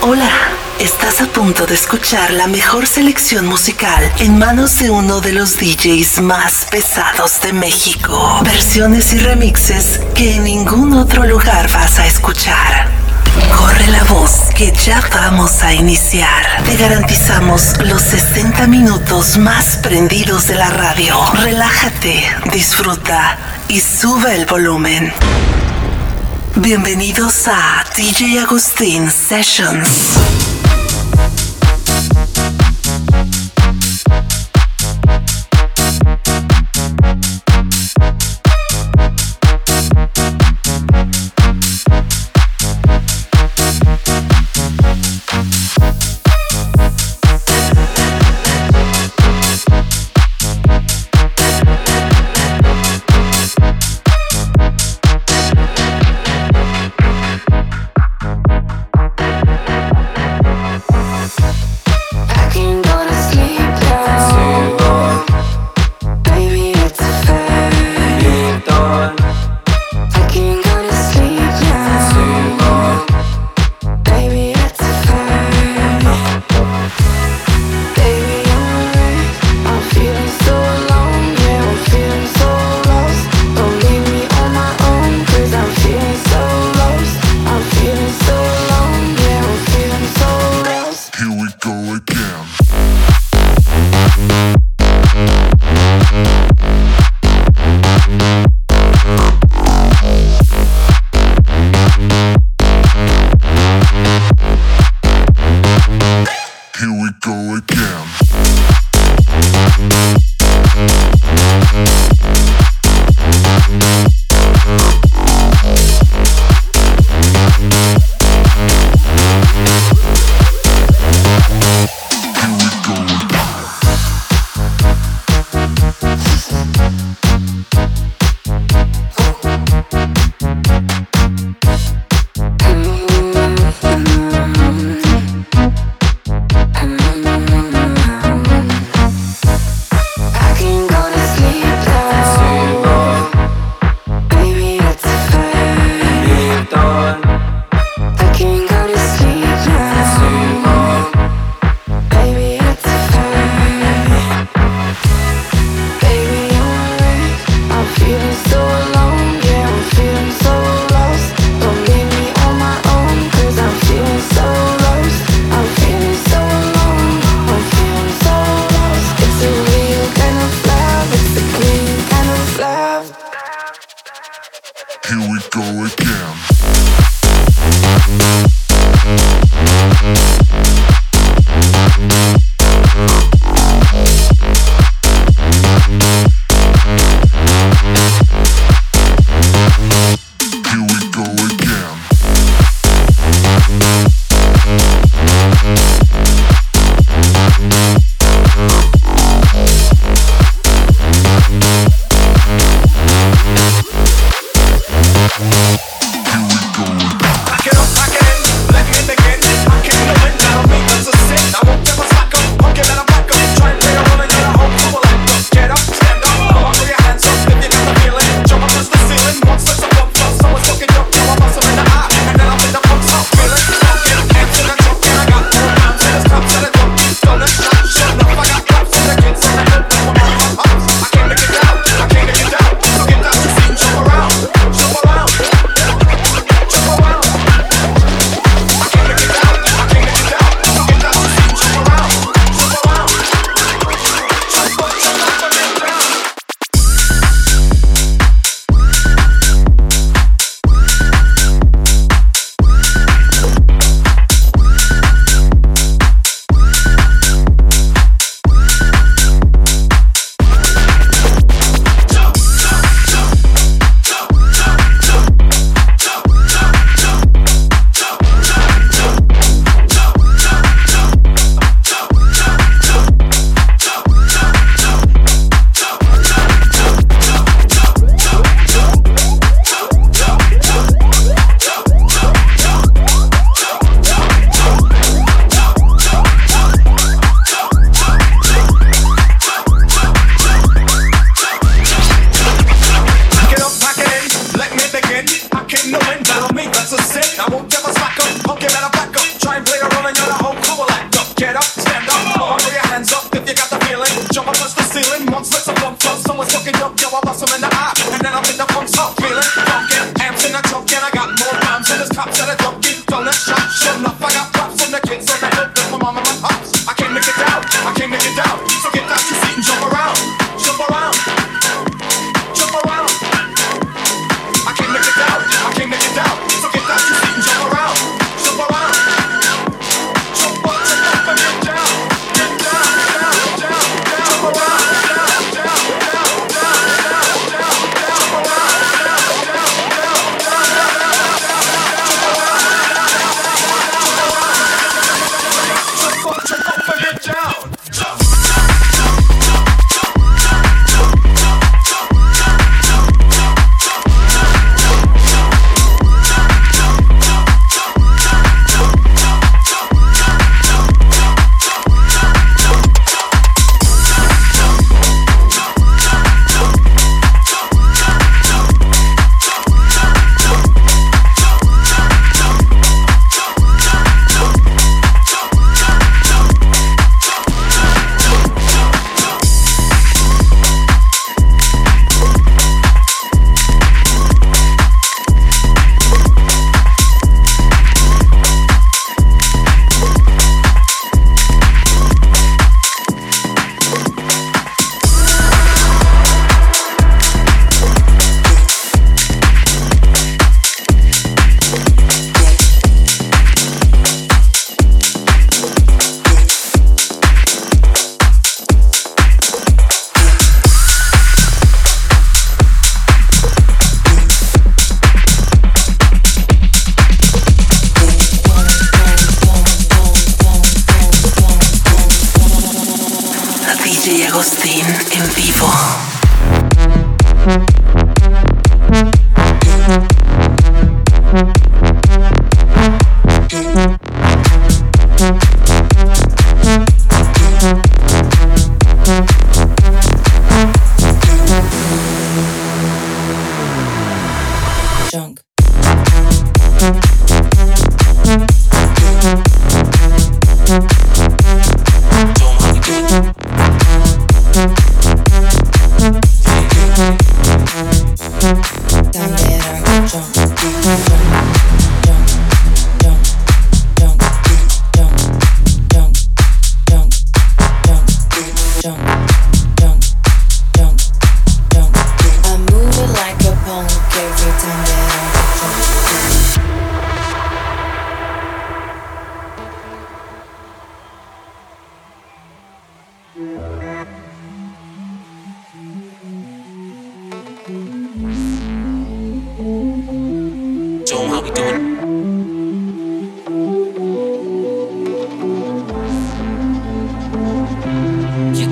Hola, estás a punto de escuchar la mejor selección musical en manos de uno de los DJs más pesados de México. Versiones y remixes que en ningún otro lugar vas a escuchar. Corre la voz que ya vamos a iniciar. Te garantizamos los 60 minutos más prendidos de la radio. Relájate, disfruta y sube el volumen. Bienvenidos a DJ Agustín Sessions.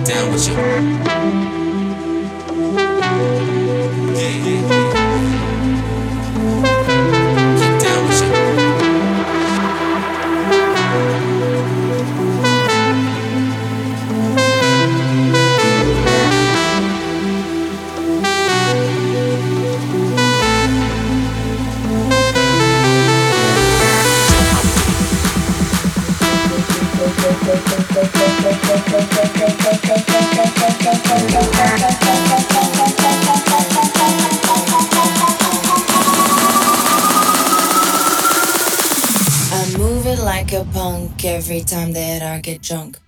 down with you. junk.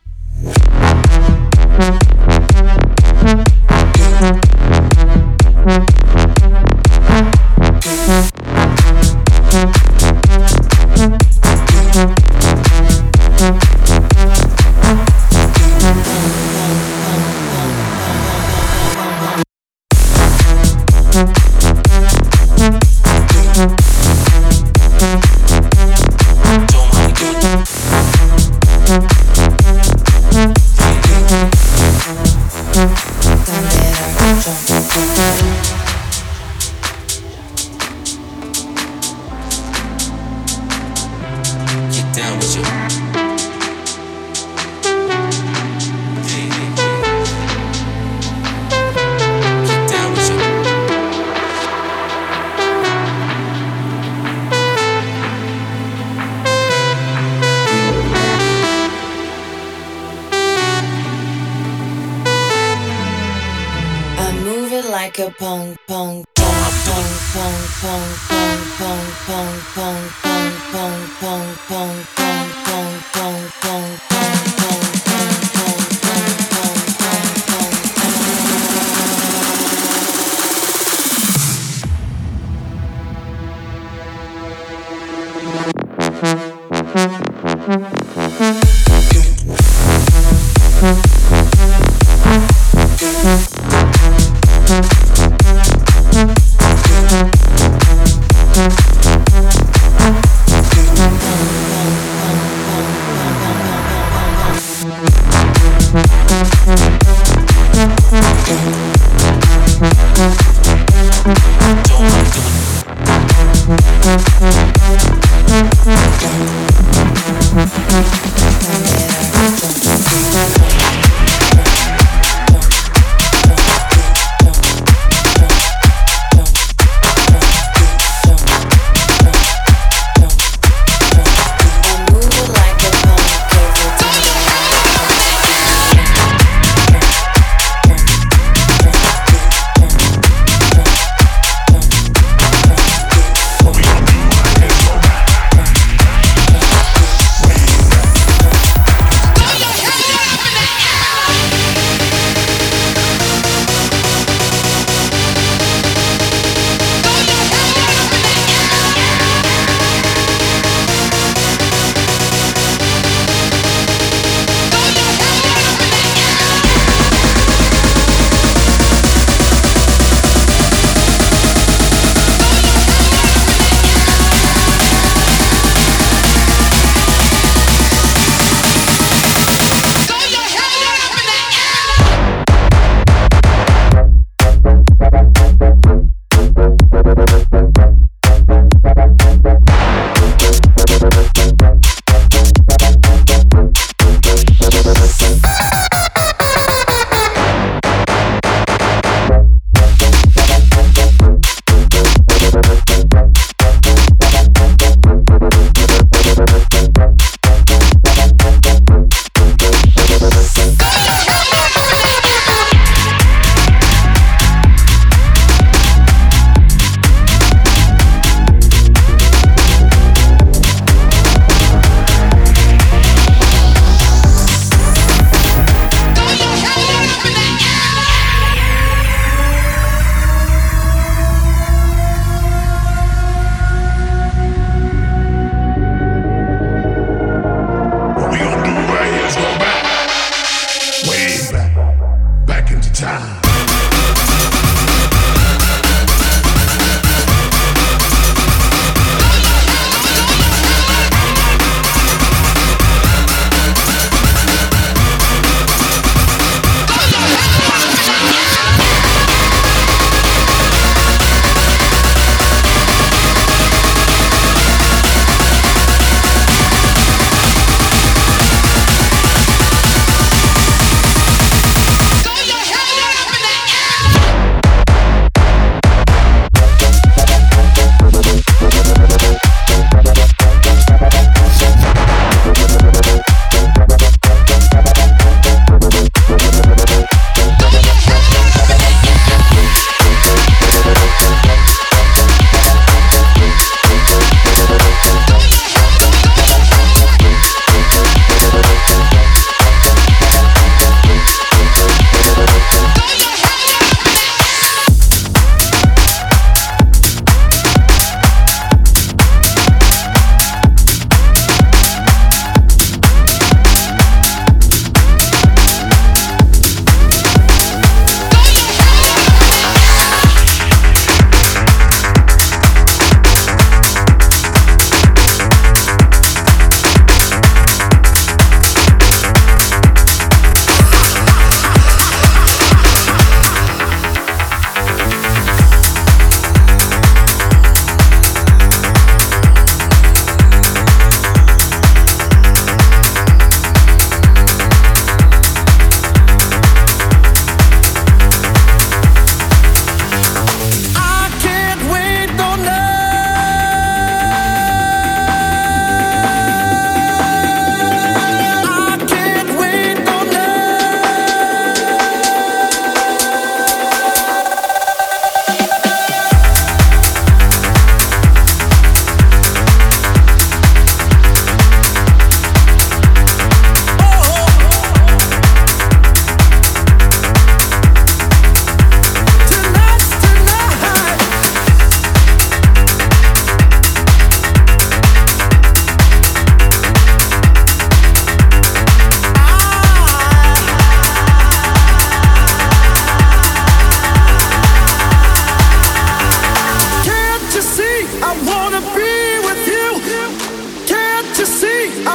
Bong, bong, bong, bong, bong, bong, bong, bong, bong, bong, bong, bong.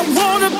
I wanna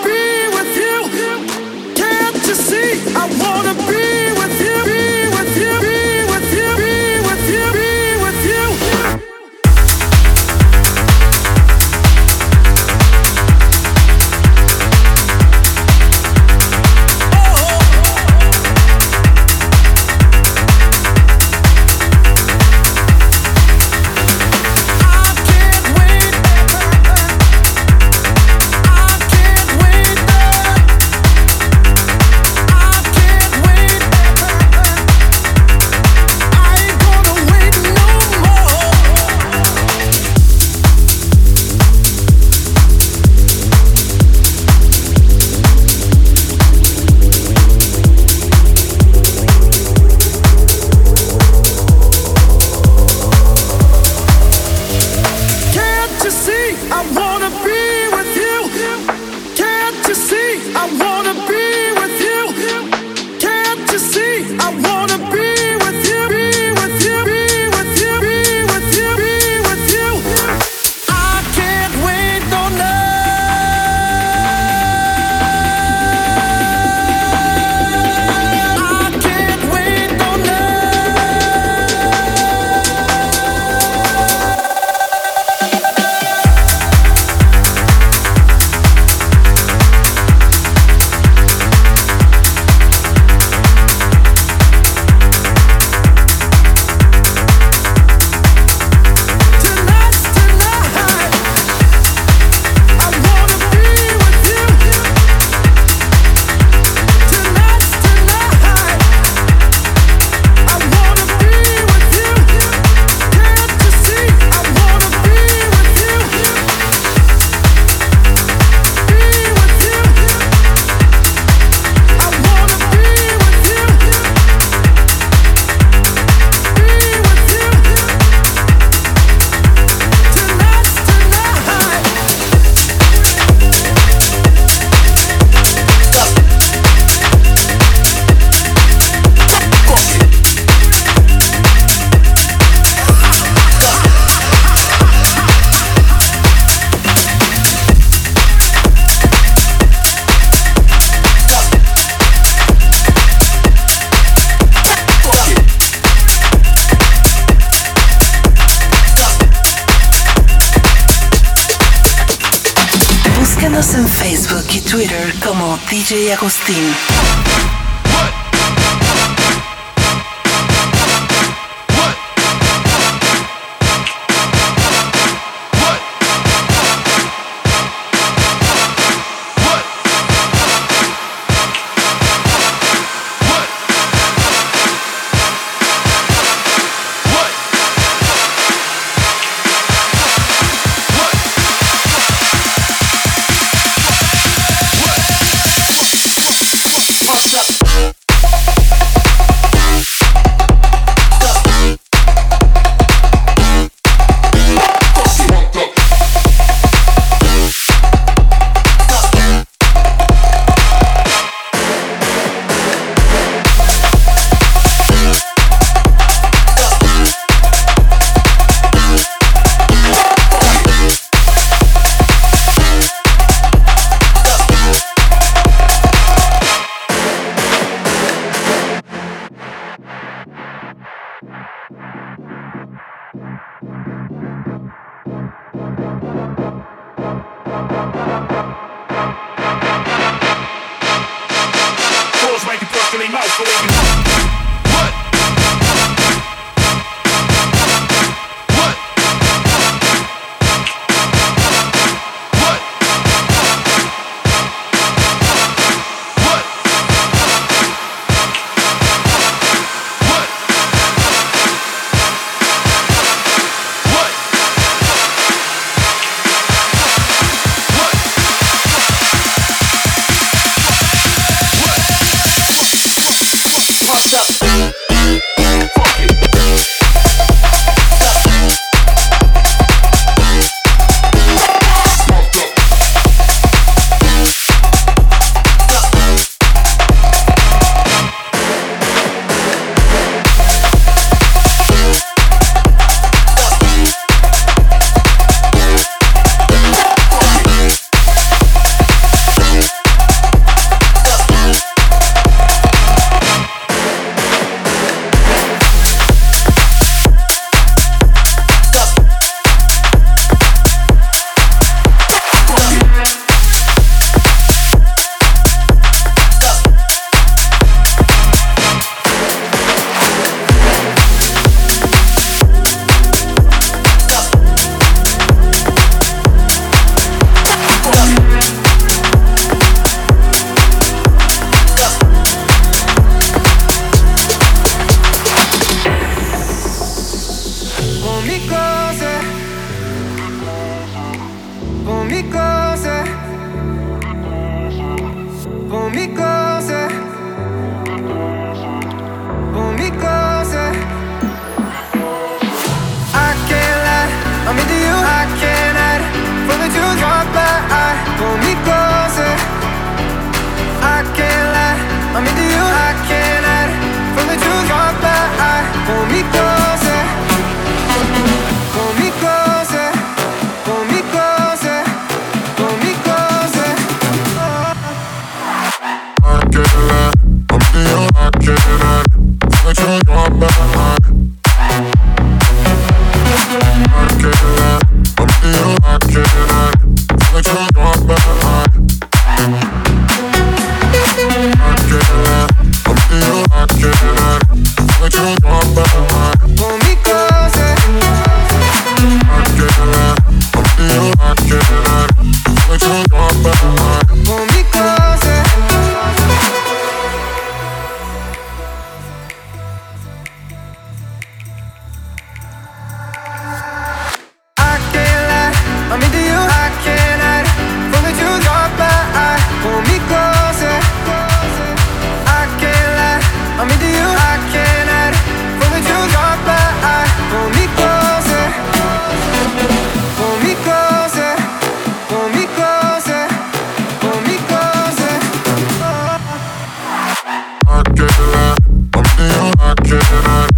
Búscanos en Facebook y Twitter como DJ Agustín. I